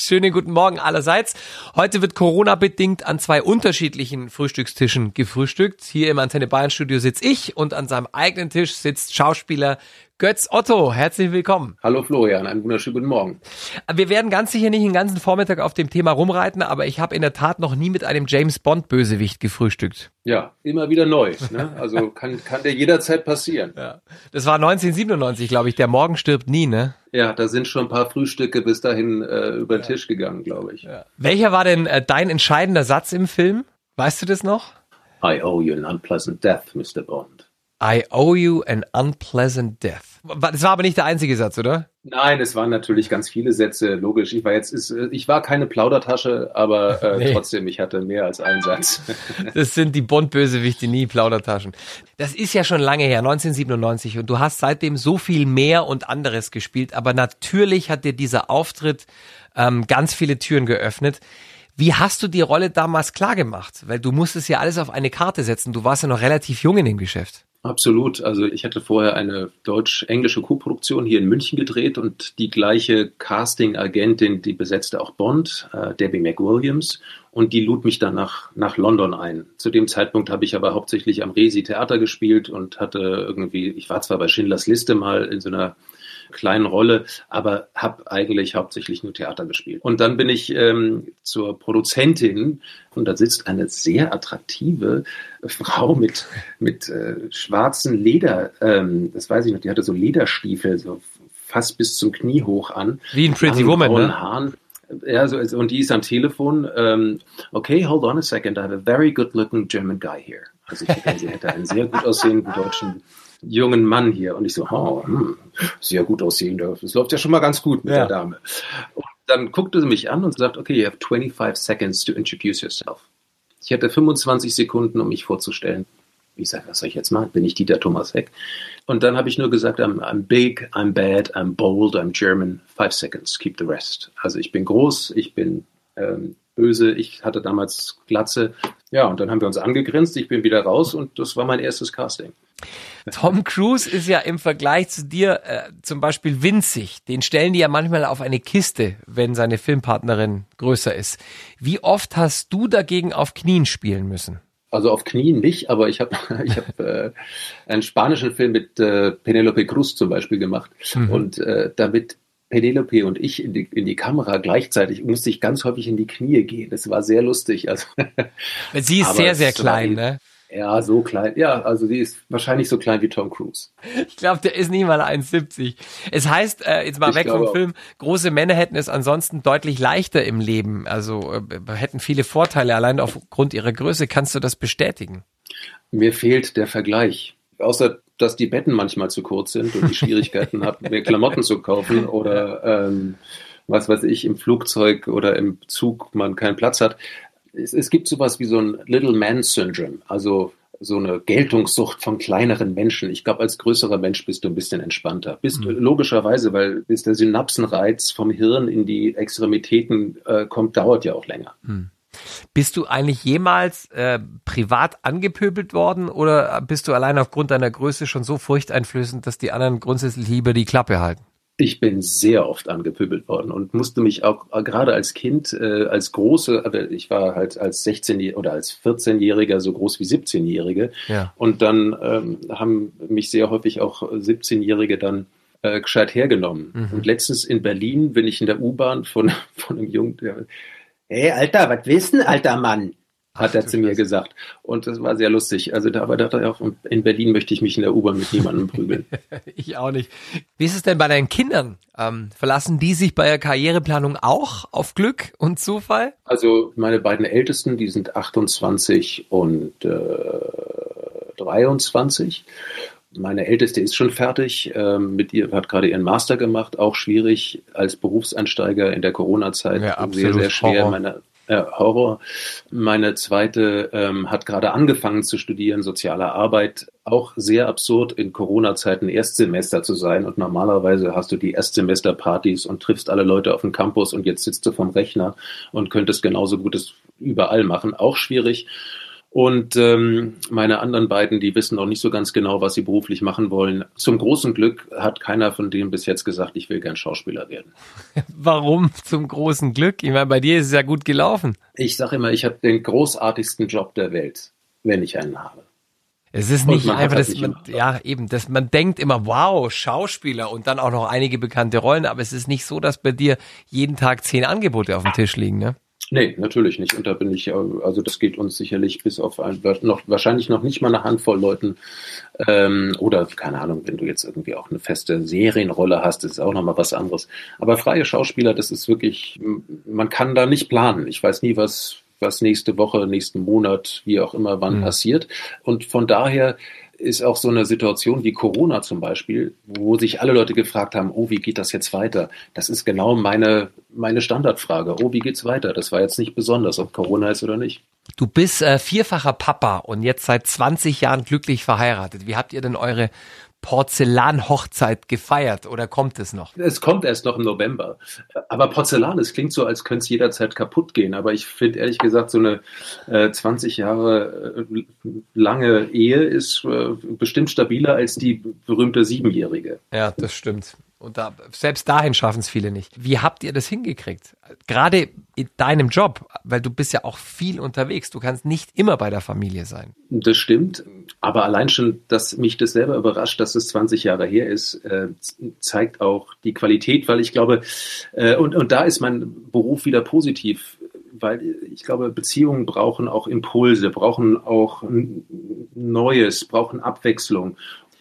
Schönen guten Morgen allerseits. Heute wird Corona-bedingt an zwei unterschiedlichen Frühstückstischen gefrühstückt. Hier im Antenne Bayern Studio sitze ich und an seinem eigenen Tisch sitzt Schauspieler Götz Otto, herzlich willkommen. Hallo Florian, einen wunderschönen guten Morgen. Wir werden ganz sicher nicht den ganzen Vormittag auf dem Thema rumreiten, aber ich habe in der Tat noch nie mit einem James Bond Bösewicht gefrühstückt. Ja, immer wieder neu. Ne? Also kann, kann der jederzeit passieren. Ja. Das war 1997, glaube ich. Der Morgen stirbt nie, ne? Ja, da sind schon ein paar Frühstücke bis dahin äh, über den ja. Tisch gegangen, glaube ich. Ja. Welcher war denn äh, dein entscheidender Satz im Film? Weißt du das noch? I owe you an unpleasant death, Mr. Bond. I owe you an unpleasant death. Das war aber nicht der einzige Satz, oder? Nein, es waren natürlich ganz viele Sätze, logisch. Ich war jetzt, ich war keine Plaudertasche, aber äh, nee. trotzdem, ich hatte mehr als einen Satz. Das sind die Bond-Bösewichte, nie Plaudertaschen. Das ist ja schon lange her, 1997, und du hast seitdem so viel mehr und anderes gespielt, aber natürlich hat dir dieser Auftritt ähm, ganz viele Türen geöffnet. Wie hast du die Rolle damals klar gemacht? Weil du musstest ja alles auf eine Karte setzen. Du warst ja noch relativ jung in dem Geschäft. Absolut. Also ich hatte vorher eine deutsch-englische Co-Produktion hier in München gedreht und die gleiche Casting-Agentin, die besetzte auch Bond, äh, Debbie McWilliams, und die lud mich dann nach, nach London ein. Zu dem Zeitpunkt habe ich aber hauptsächlich am Resi Theater gespielt und hatte irgendwie, ich war zwar bei Schindlers Liste mal in so einer kleinen Rolle, aber habe eigentlich hauptsächlich nur Theater gespielt. Und dann bin ich ähm, zur Produzentin und da sitzt eine sehr attraktive Frau mit, mit äh, schwarzen Leder, ähm, das weiß ich noch, die hatte so Lederstiefel, so fast bis zum Knie hoch an. Wie ein Pretty Woman, ne? Haaren. Ja, so, und die ist am Telefon. Ähm, okay, hold on a second. I have a very good looking German guy here. Also ich denke, sie hätte einen sehr gut aussehenden deutschen jungen Mann hier. Und ich so, oh, hm, sehr gut aussehen. Das läuft ja schon mal ganz gut mit ja. der Dame. Und dann guckte sie mich an und sagt, okay, you have 25 seconds to introduce yourself. Ich hatte 25 Sekunden, um mich vorzustellen. Ich sage, was soll ich jetzt machen? Bin ich Dieter Thomas Heck? Und dann habe ich nur gesagt, I'm, I'm big, I'm bad, I'm bold, I'm German. Five seconds, keep the rest. Also ich bin groß, ich bin ähm, böse. Ich hatte damals Glatze. Ja, und dann haben wir uns angegrinst. Ich bin wieder raus und das war mein erstes Casting. Tom Cruise ist ja im Vergleich zu dir äh, zum Beispiel winzig. Den stellen die ja manchmal auf eine Kiste, wenn seine Filmpartnerin größer ist. Wie oft hast du dagegen auf Knien spielen müssen? Also auf Knien nicht, aber ich habe ich hab, äh, einen spanischen Film mit äh, Penelope Cruz zum Beispiel gemacht. Mhm. Und äh, damit Penelope und ich in die, in die Kamera gleichzeitig musste ich ganz häufig in die Knie gehen. Das war sehr lustig. Also, Sie ist sehr, sehr klein, ne? Ja, so klein. Ja, also sie ist wahrscheinlich so klein wie Tom Cruise. Ich glaube, der ist nicht mal 1,70. Es heißt, äh, jetzt mal ich weg vom Film, große Männer hätten es ansonsten deutlich leichter im Leben. Also äh, hätten viele Vorteile allein aufgrund ihrer Größe. Kannst du das bestätigen? Mir fehlt der Vergleich. Außer dass die Betten manchmal zu kurz sind und die Schwierigkeiten habe, mir Klamotten zu kaufen oder ähm, was weiß ich, im Flugzeug oder im Zug man keinen Platz hat. Es, es gibt sowas wie so ein Little Man Syndrome, also so eine Geltungssucht von kleineren Menschen. Ich glaube, als größerer Mensch bist du ein bisschen entspannter. Bist mhm. logischerweise, weil bis der Synapsenreiz vom Hirn in die Extremitäten äh, kommt, dauert ja auch länger. Mhm. Bist du eigentlich jemals äh, privat angepöbelt worden oder bist du allein aufgrund deiner Größe schon so furchteinflößend, dass die anderen grundsätzlich lieber die Klappe halten? Ich bin sehr oft angepöbelt worden und musste mich auch äh, gerade als Kind, äh, als große, aber ich war halt als 16- oder als 14-Jähriger so groß wie 17-Jährige. Ja. Und dann ähm, haben mich sehr häufig auch 17-Jährige dann äh, gescheit hergenommen. Mhm. Und letztens in Berlin bin ich in der U-Bahn von, von einem Jungen, der, Hey, Alter, was wissen, alter Mann? Hat er zu mir gesagt. Und das war sehr lustig. Also da, aber dachte ich auch, in Berlin möchte ich mich in der U-Bahn mit niemandem prügeln. ich auch nicht. Wie ist es denn bei deinen Kindern? Ähm, verlassen die sich bei der Karriereplanung auch auf Glück und Zufall? Also meine beiden Ältesten, die sind 28 und äh, 23. Meine Älteste ist schon fertig. Ähm, mit ihr hat gerade ihren Master gemacht. Auch schwierig als Berufseinsteiger in der Corona-Zeit. Ja, sehr, sehr schwer. Horror. Meine, äh, Horror. Meine zweite ähm, hat gerade angefangen zu studieren, soziale Arbeit. Auch sehr absurd, in Corona-Zeiten Erstsemester zu sein. Und normalerweise hast du die Erstsemesterpartys und triffst alle Leute auf dem Campus und jetzt sitzt du vom Rechner und könntest genauso Gutes überall machen. Auch schwierig. Und ähm, meine anderen beiden, die wissen noch nicht so ganz genau, was sie beruflich machen wollen. Zum großen Glück hat keiner von denen bis jetzt gesagt, ich will gern Schauspieler werden. Warum zum großen Glück? Ich meine, bei dir ist es ja gut gelaufen. Ich sage immer, ich habe den großartigsten Job der Welt, wenn ich einen habe. Es ist nicht einfach, dass man, ja, eben, dass man denkt immer, wow, Schauspieler und dann auch noch einige bekannte Rollen, aber es ist nicht so, dass bei dir jeden Tag zehn Angebote auf dem Tisch liegen, ne? Nee, natürlich nicht. Und da bin ich, äh, also das geht uns sicherlich bis auf ein, noch, wahrscheinlich noch nicht mal eine Handvoll Leuten. Ähm, oder keine Ahnung, wenn du jetzt irgendwie auch eine feste Serienrolle hast, ist auch nochmal was anderes. Aber freie Schauspieler, das ist wirklich, man kann da nicht planen. Ich weiß nie, was, was nächste Woche, nächsten Monat, wie auch immer, wann mhm. passiert. Und von daher ist auch so eine Situation wie Corona zum Beispiel, wo sich alle Leute gefragt haben, oh, wie geht das jetzt weiter? Das ist genau meine, meine Standardfrage. Oh, wie geht's weiter? Das war jetzt nicht besonders, ob Corona ist oder nicht. Du bist äh, vierfacher Papa und jetzt seit 20 Jahren glücklich verheiratet. Wie habt ihr denn eure Porzellanhochzeit gefeiert oder kommt es noch? Es kommt erst noch im November. Aber Porzellan, es klingt so, als könnte es jederzeit kaputt gehen. Aber ich finde ehrlich gesagt, so eine äh, 20 Jahre äh, lange Ehe ist äh, bestimmt stabiler als die berühmte Siebenjährige. Ja, das stimmt. Und da, selbst dahin schaffen es viele nicht. Wie habt ihr das hingekriegt? Gerade in deinem Job, weil du bist ja auch viel unterwegs. Du kannst nicht immer bei der Familie sein. Das stimmt. Aber allein schon, dass mich das selber überrascht, dass es 20 Jahre her ist, äh, zeigt auch die Qualität, weil ich glaube, äh, und, und da ist mein Beruf wieder positiv weil ich glaube, Beziehungen brauchen auch Impulse, brauchen auch Neues, brauchen Abwechslung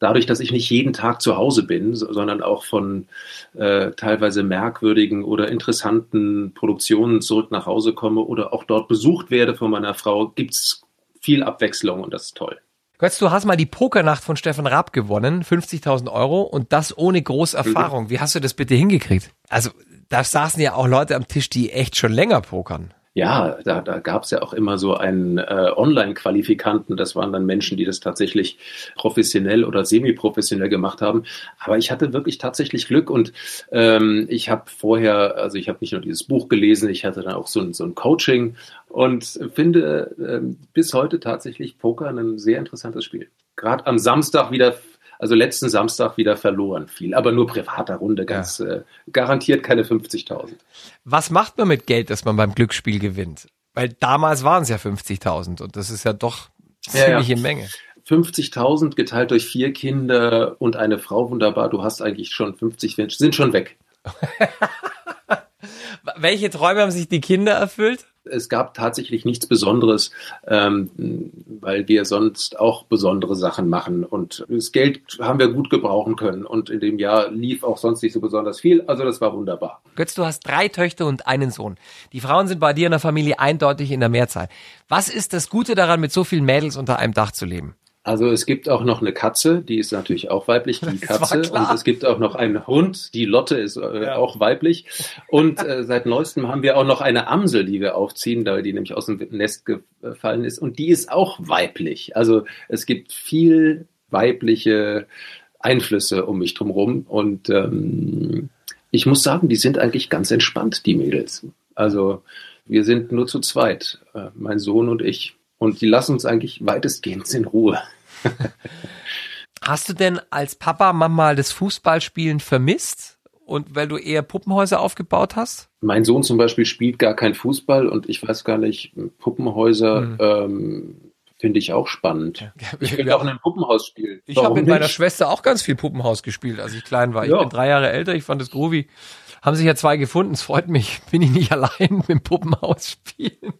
dadurch, dass ich nicht jeden Tag zu Hause bin, sondern auch von äh, teilweise merkwürdigen oder interessanten Produktionen zurück nach Hause komme oder auch dort besucht werde von meiner Frau, gibt's viel Abwechslung und das ist toll. Götz, du hast mal die Pokernacht von Stefan Raab gewonnen, 50.000 Euro und das ohne Großerfahrung. Mhm. Wie hast du das bitte hingekriegt? Also da saßen ja auch Leute am Tisch, die echt schon länger pokern ja, da, da gab es ja auch immer so einen äh, Online-Qualifikanten. Das waren dann Menschen, die das tatsächlich professionell oder semi-professionell gemacht haben. Aber ich hatte wirklich tatsächlich Glück und ähm, ich habe vorher, also ich habe nicht nur dieses Buch gelesen, ich hatte dann auch so ein, so ein Coaching und finde äh, bis heute tatsächlich Poker ein sehr interessantes Spiel. Gerade am Samstag wieder also letzten Samstag wieder verloren viel, aber nur privater Runde, ganz ja. äh, garantiert keine 50.000. Was macht man mit Geld, das man beim Glücksspiel gewinnt? Weil damals waren es ja 50.000 und das ist ja doch ziemliche ja, ja. Menge. 50.000 geteilt durch vier Kinder und eine Frau, wunderbar, du hast eigentlich schon 50, sind schon weg. Welche Träume haben sich die Kinder erfüllt? es gab tatsächlich nichts Besonderes, ähm, weil wir sonst auch besondere Sachen machen. Und das Geld haben wir gut gebrauchen können. Und in dem Jahr lief auch sonst nicht so besonders viel. Also das war wunderbar. Götz, du hast drei Töchter und einen Sohn. Die Frauen sind bei dir in der Familie eindeutig in der Mehrzahl. Was ist das Gute daran, mit so vielen Mädels unter einem Dach zu leben? Also es gibt auch noch eine Katze, die ist natürlich auch weiblich, die Katze. Und es gibt auch noch einen Hund, die Lotte ist äh, ja. auch weiblich. Und äh, seit neuestem haben wir auch noch eine Amsel, die wir aufziehen, da die nämlich aus dem Nest gefallen ist. Und die ist auch weiblich. Also es gibt viel weibliche Einflüsse um mich drumherum. Und ähm, ich muss sagen, die sind eigentlich ganz entspannt, die Mädels. Also wir sind nur zu zweit, äh, mein Sohn und ich. Und die lassen uns eigentlich weitestgehend in Ruhe. Hast du denn als Papa manchmal das Fußballspielen vermisst? Und weil du eher Puppenhäuser aufgebaut hast? Mein Sohn zum Beispiel spielt gar kein Fußball und ich weiß gar nicht, Puppenhäuser mhm. ähm, finde ich auch spannend. Ja, ich will auch in einem Puppenhaus spielen. Ich habe mit meiner Schwester auch ganz viel Puppenhaus gespielt, als ich klein war. Ja. Ich bin drei Jahre älter, ich fand das groovy. Haben sich ja zwei gefunden, es freut mich. Bin ich nicht allein mit dem Puppenhaus spielen.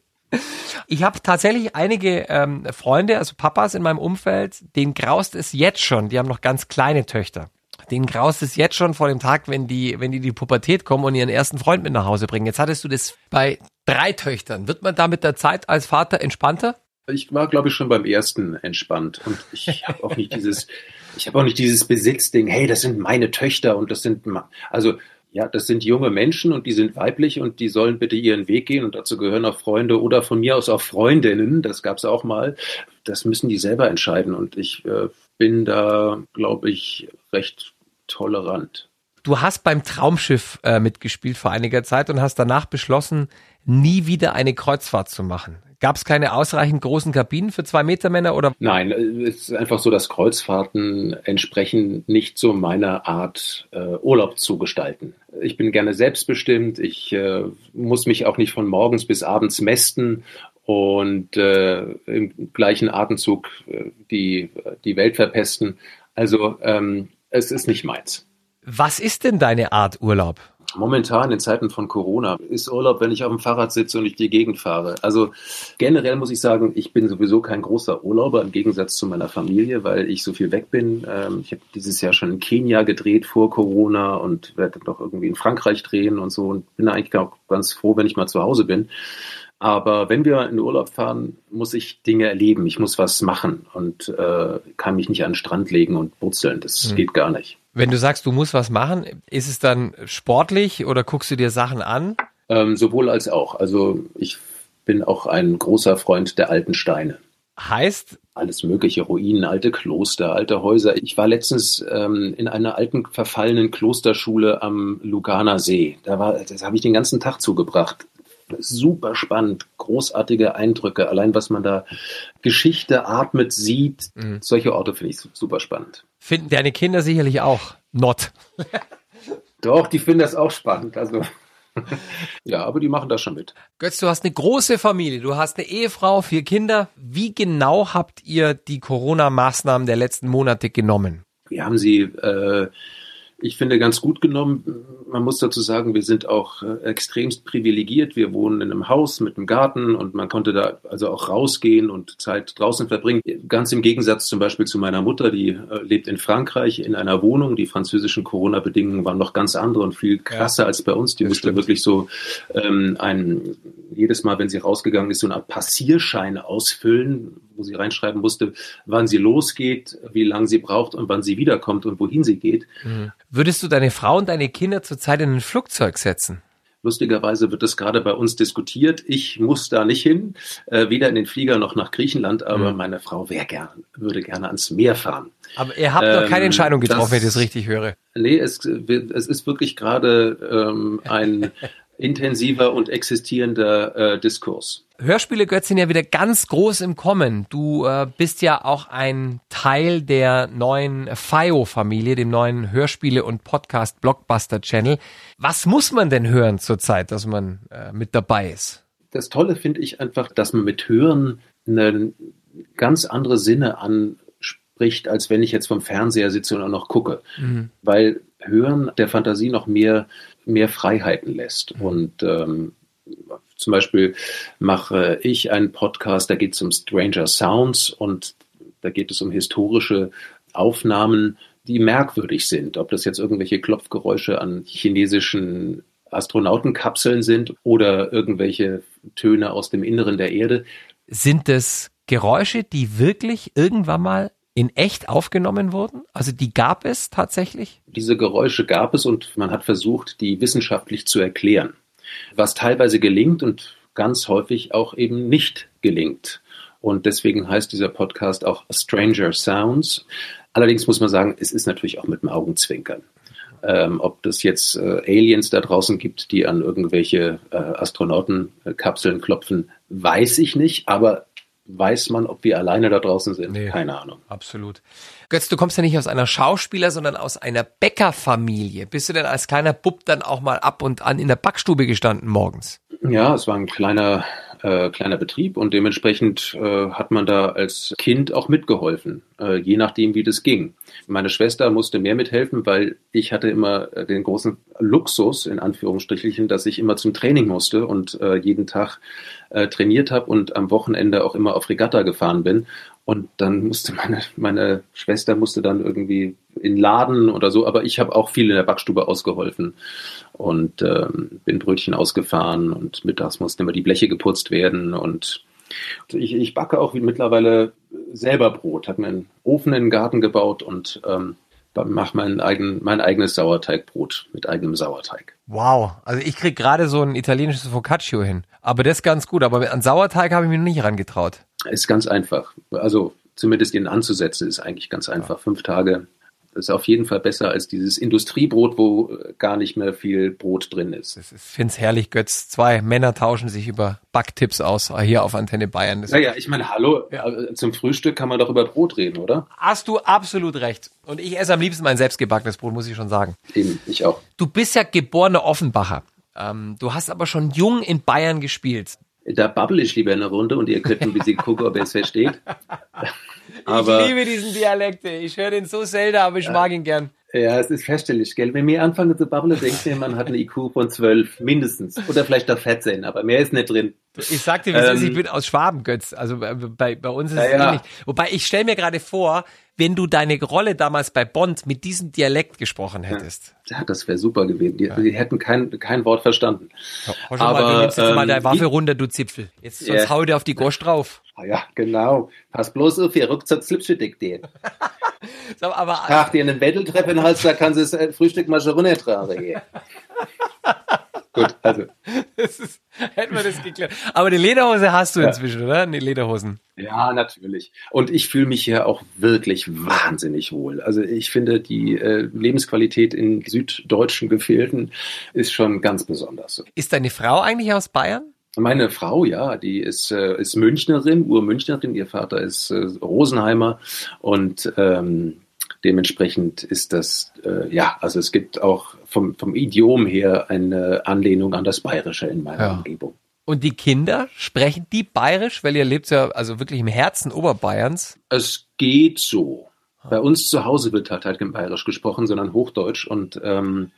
Ich habe tatsächlich einige ähm, Freunde, also Papas in meinem Umfeld, denen graust es jetzt schon. Die haben noch ganz kleine Töchter. Denen graust es jetzt schon vor dem Tag, wenn die, wenn die die Pubertät kommen und ihren ersten Freund mit nach Hause bringen. Jetzt hattest du das bei drei Töchtern. Wird man da mit der Zeit als Vater entspannter? Ich war, glaube ich, schon beim ersten entspannt und ich habe auch nicht dieses, ich habe auch nicht dieses Besitzding. Hey, das sind meine Töchter und das sind, also ja, das sind junge Menschen und die sind weiblich und die sollen bitte ihren Weg gehen und dazu gehören auch Freunde oder von mir aus auch Freundinnen, das gab es auch mal. Das müssen die selber entscheiden und ich äh, bin da, glaube ich, recht tolerant. Du hast beim Traumschiff äh, mitgespielt vor einiger Zeit und hast danach beschlossen, nie wieder eine Kreuzfahrt zu machen. Gab es keine ausreichend großen Kabinen für zwei Meter Männer oder? Nein, es ist einfach so, dass Kreuzfahrten entsprechen nicht so meiner Art äh, Urlaub zu gestalten. Ich bin gerne selbstbestimmt. Ich äh, muss mich auch nicht von morgens bis abends mästen und äh, im gleichen Atemzug äh, die, die Welt verpesten. Also ähm, es ist nicht meins. Was ist denn deine Art Urlaub? Momentan in Zeiten von Corona ist Urlaub, wenn ich auf dem Fahrrad sitze und ich die Gegend fahre. Also generell muss ich sagen, ich bin sowieso kein großer Urlauber im Gegensatz zu meiner Familie, weil ich so viel weg bin. Ähm, ich habe dieses Jahr schon in Kenia gedreht vor Corona und werde doch irgendwie in Frankreich drehen und so und bin eigentlich auch ganz froh, wenn ich mal zu Hause bin. Aber wenn wir in Urlaub fahren, muss ich Dinge erleben. Ich muss was machen und äh, kann mich nicht an den Strand legen und brutzeln. Das mhm. geht gar nicht. Wenn du sagst, du musst was machen, ist es dann sportlich oder guckst du dir Sachen an? Ähm, sowohl als auch. Also ich bin auch ein großer Freund der alten Steine. Heißt? Alles mögliche, Ruinen, alte Kloster, alte Häuser. Ich war letztens ähm, in einer alten verfallenen Klosterschule am Luganer See. Da war, das habe ich den ganzen Tag zugebracht super spannend, großartige Eindrücke, allein was man da Geschichte atmet, sieht. Mhm. Solche Orte finde ich super spannend. Finden deine Kinder sicherlich auch not. Doch, die finden das auch spannend. Also ja, aber die machen das schon mit. Götz, du hast eine große Familie, du hast eine Ehefrau, vier Kinder. Wie genau habt ihr die Corona-Maßnahmen der letzten Monate genommen? Wir haben sie äh, ich finde, ganz gut genommen. Man muss dazu sagen, wir sind auch äh, extremst privilegiert. Wir wohnen in einem Haus mit einem Garten und man konnte da also auch rausgehen und Zeit draußen verbringen. Ganz im Gegensatz zum Beispiel zu meiner Mutter, die äh, lebt in Frankreich in einer Wohnung. Die französischen Corona-Bedingungen waren noch ganz andere und viel krasser ja, als bei uns. Die musste stimmt. wirklich so ähm, ein, jedes Mal, wenn sie rausgegangen ist, so eine Art Passierschein ausfüllen, wo sie reinschreiben musste, wann sie losgeht, wie lange sie braucht und wann sie wiederkommt und wohin sie geht. Mhm. Würdest du deine Frau und deine Kinder zurzeit in ein Flugzeug setzen? Lustigerweise wird das gerade bei uns diskutiert. Ich muss da nicht hin, äh, weder in den Flieger noch nach Griechenland, aber mhm. meine Frau wäre gern, würde gerne ans Meer fahren. Aber ihr habt ähm, noch keine Entscheidung getroffen, das, wenn ich das richtig höre. Nee, es, es ist wirklich gerade ähm, ein intensiver und existierender äh, Diskurs. Hörspiele Götz sind ja wieder ganz groß im Kommen. Du äh, bist ja auch ein Teil der neuen FIO-Familie, dem neuen Hörspiele- und Podcast-Blockbuster-Channel. Was muss man denn hören zurzeit, dass man äh, mit dabei ist? Das Tolle finde ich einfach, dass man mit Hören eine ganz andere Sinne anspricht, als wenn ich jetzt vom Fernseher sitze und auch noch gucke. Mhm. Weil Hören der Fantasie noch mehr mehr Freiheiten lässt. Mhm. Und ähm, zum Beispiel mache ich einen Podcast, da geht es um Stranger Sounds und da geht es um historische Aufnahmen, die merkwürdig sind. Ob das jetzt irgendwelche Klopfgeräusche an chinesischen Astronautenkapseln sind oder irgendwelche Töne aus dem Inneren der Erde. Sind es Geräusche, die wirklich irgendwann mal in echt aufgenommen wurden? Also die gab es tatsächlich? Diese Geräusche gab es und man hat versucht, die wissenschaftlich zu erklären. Was teilweise gelingt und ganz häufig auch eben nicht gelingt. Und deswegen heißt dieser Podcast auch Stranger Sounds. Allerdings muss man sagen, es ist natürlich auch mit dem Augenzwinkern. Ähm, ob das jetzt äh, Aliens da draußen gibt, die an irgendwelche äh, Astronautenkapseln klopfen, weiß ich nicht. Aber weiß man, ob wir alleine da draußen sind. Nee, Keine Ahnung. Absolut. Götz, du kommst ja nicht aus einer Schauspieler, sondern aus einer Bäckerfamilie. Bist du denn als kleiner Bub dann auch mal ab und an in der Backstube gestanden morgens? Ja, es war ein kleiner äh, kleiner Betrieb und dementsprechend äh, hat man da als Kind auch mitgeholfen, äh, je nachdem, wie das ging. Meine Schwester musste mehr mithelfen, weil ich hatte immer den großen Luxus, in Anführungsstrichen, dass ich immer zum Training musste und äh, jeden Tag äh, trainiert habe und am Wochenende auch immer auf Regatta gefahren bin. Und dann musste meine, meine Schwester musste dann irgendwie in Laden oder so, aber ich habe auch viel in der Backstube ausgeholfen und ähm, bin Brötchen ausgefahren und mittags mussten immer die Bleche geputzt werden und ich, ich backe auch mittlerweile selber Brot, habe mir einen Ofen in den Garten gebaut und ähm, mache mein, eigen, mein eigenes Sauerteigbrot mit eigenem Sauerteig. Wow, also ich krieg gerade so ein italienisches Focaccio hin, aber das ist ganz gut, aber an Sauerteig habe ich mir noch nicht herangetraut. Ist ganz einfach, also zumindest ihn anzusetzen ist eigentlich ganz einfach. Ja. Fünf Tage Das ist auf jeden Fall besser als dieses Industriebrot, wo gar nicht mehr viel Brot drin ist. Ich finde es herrlich, Götz. Zwei Männer tauschen sich über Backtipps aus, hier auf Antenne Bayern. Das ja, ja, ich meine, hallo, ja. zum Frühstück kann man doch über Brot reden, oder? Hast du absolut recht. Und ich esse am liebsten mein selbstgebackenes Brot, muss ich schon sagen. Eben, ich auch. Du bist ja geborener Offenbacher. Ähm, du hast aber schon jung in Bayern gespielt. Da bubble ich lieber eine Runde und ihr könnt ein bisschen gucken, ob ihr es versteht. Aber, ich liebe diesen Dialekt. Ich höre den so selten, aber ich ja, mag ihn gern. Ja, es ist feststellig, gell? Wenn wir anfangen zu babbeln, denkt ihr, man hat eine IQ von 12, mindestens. Oder vielleicht auch 14, aber mehr ist nicht drin. Ich sagte, wie ähm, ist, ich bin aus Schwaben, Götz. Also bei, bei uns ist ja, es ja. ähnlich. Wobei ich stelle mir gerade vor, wenn du deine Rolle damals bei Bond mit diesem Dialekt gesprochen hättest. Ja, das wäre super gewesen. Die, ja. die, hätten kein, kein Wort verstanden. Ja, aber, mal, du nimmst jetzt ähm, mal deine Waffe runter, du Zipfel. Jetzt sonst yeah. hau dir auf die Gosch drauf. Ah, ja, genau. Pass bloß auf, ihr ruckzuck Slipschedick den. so, aber, Ach, dir einen Wendeltreppe Hals, da kann sie das äh, Frühstück mal schon runtertragen. Gut, also. Das ist, hätten wir das geklärt. Aber die Lederhose hast du inzwischen, ja. oder? Die Lederhosen. Ja, natürlich. Und ich fühle mich hier auch wirklich wahnsinnig wohl. Also ich finde, die äh, Lebensqualität in süddeutschen Gefilden ist schon ganz besonders. Ist deine Frau eigentlich aus Bayern? Meine Frau, ja, die ist, äh, ist Münchnerin, Urmünchnerin. Ihr Vater ist äh, Rosenheimer und ähm, Dementsprechend ist das, äh, ja, also es gibt auch vom, vom Idiom her eine Anlehnung an das Bayerische in meiner ja. Umgebung. Und die Kinder, sprechen die bayerisch? Weil ihr lebt ja also wirklich im Herzen Oberbayerns. Es geht so. Bei uns zu Hause wird halt, halt kein Bayerisch gesprochen, sondern Hochdeutsch und ähm,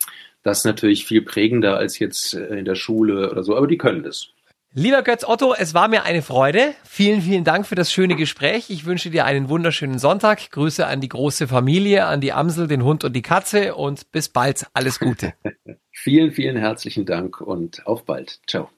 das ist natürlich viel prägender als jetzt äh, in der Schule oder so, aber die können das. Lieber Götz Otto, es war mir eine Freude. Vielen, vielen Dank für das schöne Gespräch. Ich wünsche dir einen wunderschönen Sonntag. Grüße an die große Familie, an die Amsel, den Hund und die Katze und bis bald. Alles Gute. vielen, vielen herzlichen Dank und auf bald. Ciao.